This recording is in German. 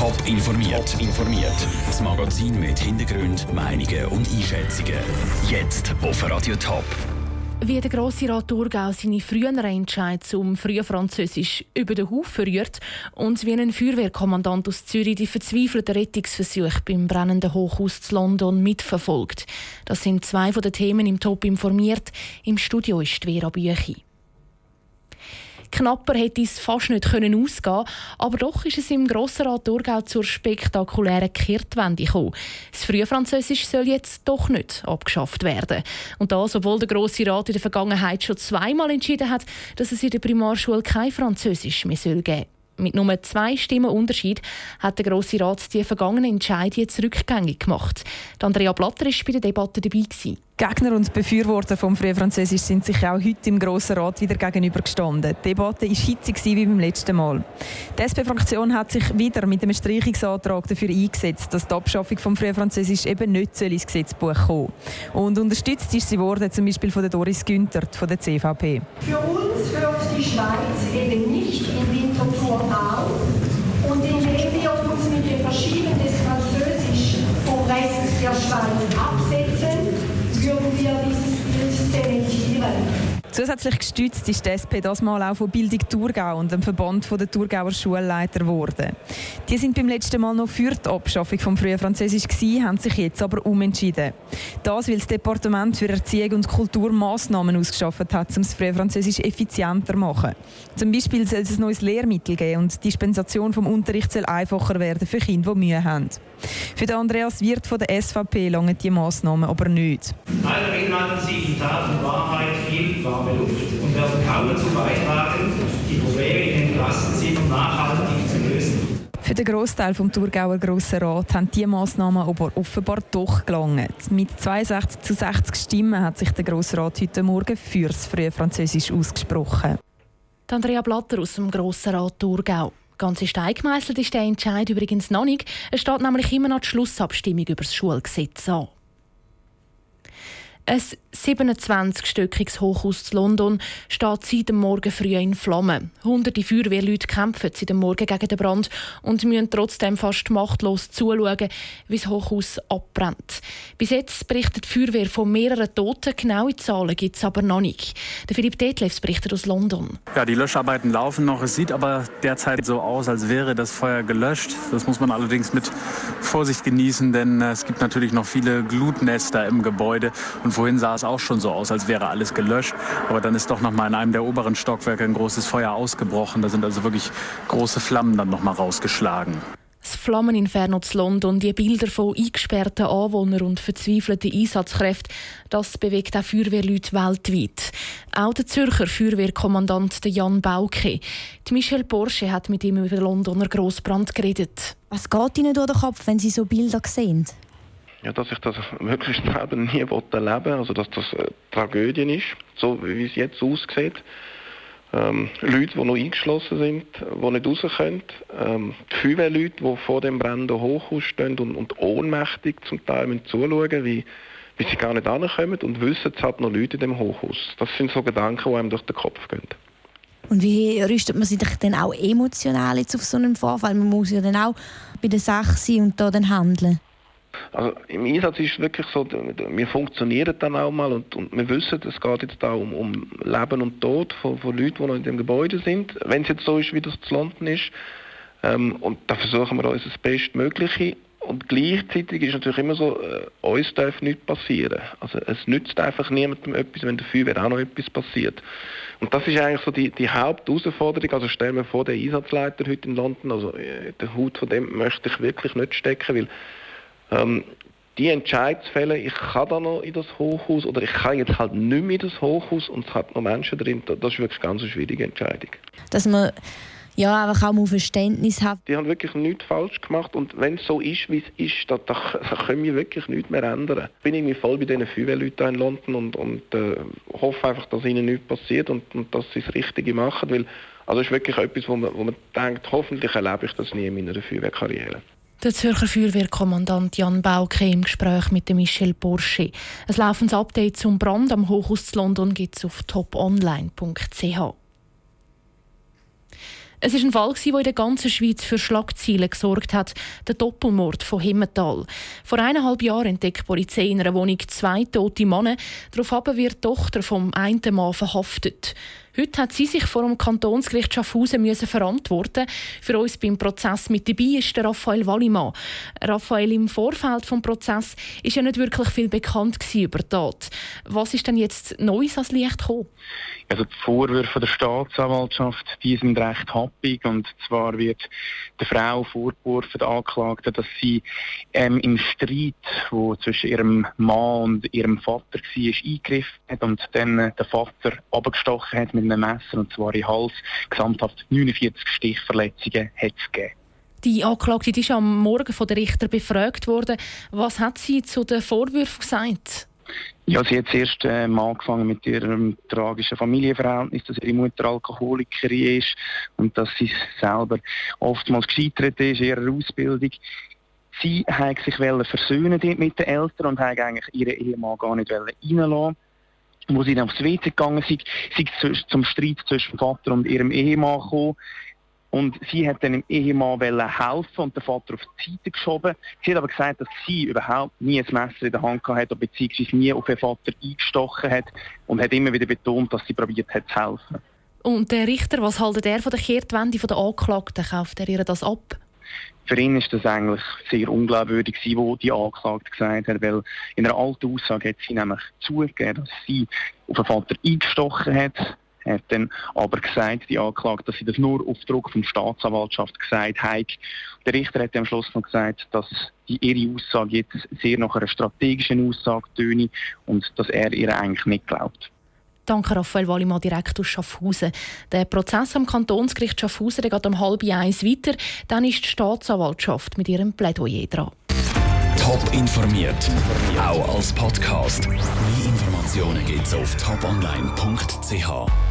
Top informiert. informiert. Das Magazin mit Hintergrund, Meinungen und Einschätzungen. Jetzt auf Radio Top. Wie der Grosse Rat Thurgau seine früheren Entscheid zum Frühfranzösisch über den Haufen rührt und wie ein Feuerwehrkommandant aus Zürich die verzweifelten Rettungsversuche beim brennenden Hochhaus zu London mitverfolgt. Das sind zwei von den Themen im Top informiert. Im Studio ist Vera Büchi. Knapper hätte es fast nicht können ausgehen aber doch ist es im Grossrat Thurgau zur spektakulären Kehrtwende gekommen. Das Frühfranzösisch soll jetzt doch nicht abgeschafft werden. Und das, obwohl der Grosse Rat in der Vergangenheit schon zweimal entschieden hat, dass es in der Primarschule kein Französisch mehr geben soll. Mit nur zwei Stimmen Unterschied hat der Grosse Rat die vergangenen Entscheidungen jetzt rückgängig gemacht. Andrea Blatter war bei der Debatte dabei. Gewesen. Gegner und Befürworter vom Frühfranzösisch sind sich auch heute im Grossen Rat wieder gegenübergestanden. Die Debatte war hitzig wie beim letzten Mal. Die SP-Fraktion hat sich wieder mit einem Streichungsantrag dafür eingesetzt, dass die Abschaffung vom Frühfranzösisch eben nicht ins Gesetzbuch kommen Und unterstützt ist sie worden, zum Beispiel von der Doris Günthert von der CVP. Für uns hört die Schweiz eben nicht in Winterthur auf. Und indem wir uns mit dem Verschieben des Französisch vom Rest der Schweiz Zusätzlich gestützt ist die SP das Mal auch von Bildung Thurgau und dem Verband der Thurgauer Schulleiter geworden. Die sind beim letzten Mal noch für die Abschaffung vom frühen Französisch gewesen, haben sich jetzt aber umentschieden. Das, weil das Departement für Erziehung und Kultur Massnahmen ausgeschafft hat, um das frühe Französisch effizienter zu machen. Zum Beispiel soll es ein neues Lehrmittel geben und die Dispensation vom Unterricht soll einfacher werden für Kinder, die Mühe haben. Für den Andreas Wirth von der SVP langen die Massnahmen aber nicht. Beinhalten sie in Tat und Wahrheit warme Luft und werden kaum dazu beitragen, die Probleme in den Klassenzimmer nachhaltig zu lösen. Für den Großteil vom Thurgauer Grossen Rat haben diese Massnahmen aber offenbar doch gelangt. Mit 62 zu 60 Stimmen hat sich der Grosse Rat heute Morgen für das frühe Französisch ausgesprochen. Andrea Blatter aus dem Grossen Rat Thurgau. Ganz stein gemeißelt ist der Entscheid übrigens noch nicht. Es steht nämlich immer noch die Schlussabstimmung über das Schulgesetz an. Ein 27-stöckiges Hochhaus zu London steht seit dem Morgen früh in Flammen. Hunderte Feuerwehrleute kämpfen seit dem Morgen gegen den Brand und müssen trotzdem fast machtlos zuschauen, wie das Hochhaus abbrennt. Bis jetzt berichtet die Feuerwehr von mehreren Toten. Genaue Zahlen gibt es aber noch nicht. Philipp Detlefs berichtet aus London. Ja, die Löscharbeiten laufen noch. Es sieht aber derzeit so aus, als wäre das Feuer gelöscht. Das muss man allerdings mit Vorsicht genießen, denn es gibt natürlich noch viele Glutnester im Gebäude. Und vorhin sah es auch schon so aus, als wäre alles gelöscht. Aber dann ist doch noch mal in einem der oberen Stockwerke ein großes Feuer ausgebrochen. Da sind also wirklich große Flammen dann noch mal rausgeschlagen. Das Flammeninferno zu London, die Bilder von eingesperrten Anwohnern und verzweifelten Einsatzkräften, das bewegt auch Feuerwehrleute weltweit. Auch der Zürcher Feuerwehrkommandant Jan Bauke. Die Michelle Porsche hat mit ihm über den Londoner Grossbrand geredet. Was geht Ihnen durch den Kopf, wenn Sie so Bilder sehen? Ja, dass ich das möglichst selber nie erleben will, also dass das eine Tragödie ist, so wie es jetzt aussieht. Ähm, Leute, die noch eingeschlossen sind, die nicht raus können. Ähm, die Feuerwehrleute, die vor dem brennenden Hochhaus stehen und, und ohnmächtig zum Teil zuschauen, wie, wie sie gar nicht ankommen und wissen, es hat noch Leute in dem Hochhaus. Das sind so Gedanken, die einem durch den Kopf gehen. Und wie rüstet man sich dann auch emotional jetzt auf so einen Vorfall? Man muss ja dann auch bei der Sache sein und da dann handeln. Also im Einsatz ist es wirklich so, wir funktionieren dann auch mal und, und wir wissen, es geht jetzt da um, um Leben und Tod von, von Leuten, die noch in dem Gebäude sind, wenn es jetzt so ist, wie das zu London ist. Ähm, und da versuchen wir uns das Bestmögliche. Und gleichzeitig ist natürlich immer so, äh, uns darf nichts passieren. Also es nützt einfach niemandem etwas, wenn Feuerwehr auch noch etwas passiert. Und das ist eigentlich so die, die Hauptausforderung. Also stellen wir vor, der Einsatzleiter heute in London, also äh, der Hut von dem möchte ich wirklich nicht stecken, weil ähm, die Entscheidungsfälle, ich kann da noch in das Hochhaus oder ich kann jetzt halt nicht mehr in das Hochhaus und es hat noch Menschen drin, das ist wirklich ganz eine schwierige Entscheidung. Dass man ja, einfach auch mal Verständnis hat. Die haben wirklich nichts falsch gemacht und wenn es so ist, wie es ist, da, da, da können wir wirklich nichts mehr ändern. Ich bin irgendwie voll bei diesen Feuerwehrleuten in London und, und äh, hoffe einfach, dass ihnen nichts passiert und, und dass sie das Richtige machen, weil also ist wirklich etwas, wo man, wo man denkt, hoffentlich erlebe ich das nie in meiner Feuerwehrkarriere. Der Zürcher Feuerwehrkommandant Jan Bauke im Gespräch mit Michel Porsche. Ein laufendes Update zum Brand am Hochhaus zu London gibt es auf toponline.ch. Es ist ein Fall, der in der ganzen Schweiz für Schlagzeilen gesorgt hat, der Doppelmord von Himmental. Vor eineinhalb Jahren entdeckt die Polizei in einer Wohnung zwei tote Männer. Daraufhin wird die Tochter vom einen Mann verhaftet. Heute hat sie sich vor dem Kantonsgericht Schaffhausen müssen verantworten. Für uns beim Prozess mit dabei ist der Raphael Wallimann. Raphael, im Vorfeld des Prozess ist ja nicht wirklich viel bekannt über die Tat. Was ist denn jetzt Neues ans Licht gekommen? Also die Vorwürfe der Staatsanwaltschaft die sind recht happig und zwar wird der Frau vorgeworfen, der Anklagten, dass sie ähm, im Streit, wo zwischen ihrem Mann und ihrem Vater war, eingegriffen hat und dann äh, den Vater abgestochen hat mit einem Messer und zwar in den Hals. Gesamthaft 49 Stichverletzungen hat es gegeben. Die Anklagte die ist am Morgen von der Richter befragt worden. Was hat sie zu den Vorwürfen gesagt? Ja, sie hat zuerst ähm, angefangen mit ihrem tragischen Familienverhältnis, dass ihre Mutter Alkoholikerin ist und dass sie selber oftmals gescheitert ist in ihrer Ausbildung. Sie hat sich versöhnen mit den Eltern und hat eigentlich ihren Ehemann gar nicht reinlassen wo sie dann aufs WC gegangen sind, sie zum Streit zwischen Vater und ihrem Ehemann gekommen. Und sie hat dann dem Ehemann helfen und den Vater auf die Seite geschoben. Sie hat aber gesagt, dass sie überhaupt nie ein Messer in der Hand hatte, beziehungsweise nie auf den Vater eingestochen hat und hat immer wieder betont, dass sie probiert hat zu helfen. Und der Richter, was haltet er von der Kehrtwende der Anklagten? Kauft er ihr das ab? Für ihn ist das eigentlich sehr unglaubwürdig, was die Anklagte gesagt hat, weil in einer alten Aussage hat sie nämlich zugegeben, dass sie auf den Vater eingestochen hat, hat dann aber gesagt, die Anklage, dass sie das nur auf Druck von Staatsanwaltschaft gesagt hat. Der Richter hat am Schluss noch gesagt, dass die, ihre Aussage jetzt sehr nach einer strategischen Aussage töne und dass er ihr eigentlich nicht glaubt. Danke, Raphael Wallimann, direkt aus Schaffhausen. Der Prozess am Kantonsgericht Schaffhausen geht um halb eins weiter. Dann ist die Staatsanwaltschaft mit ihrem Plädoyer dran. Top informiert, auch als Podcast. Mehr Informationen gibt es auf toponline.ch.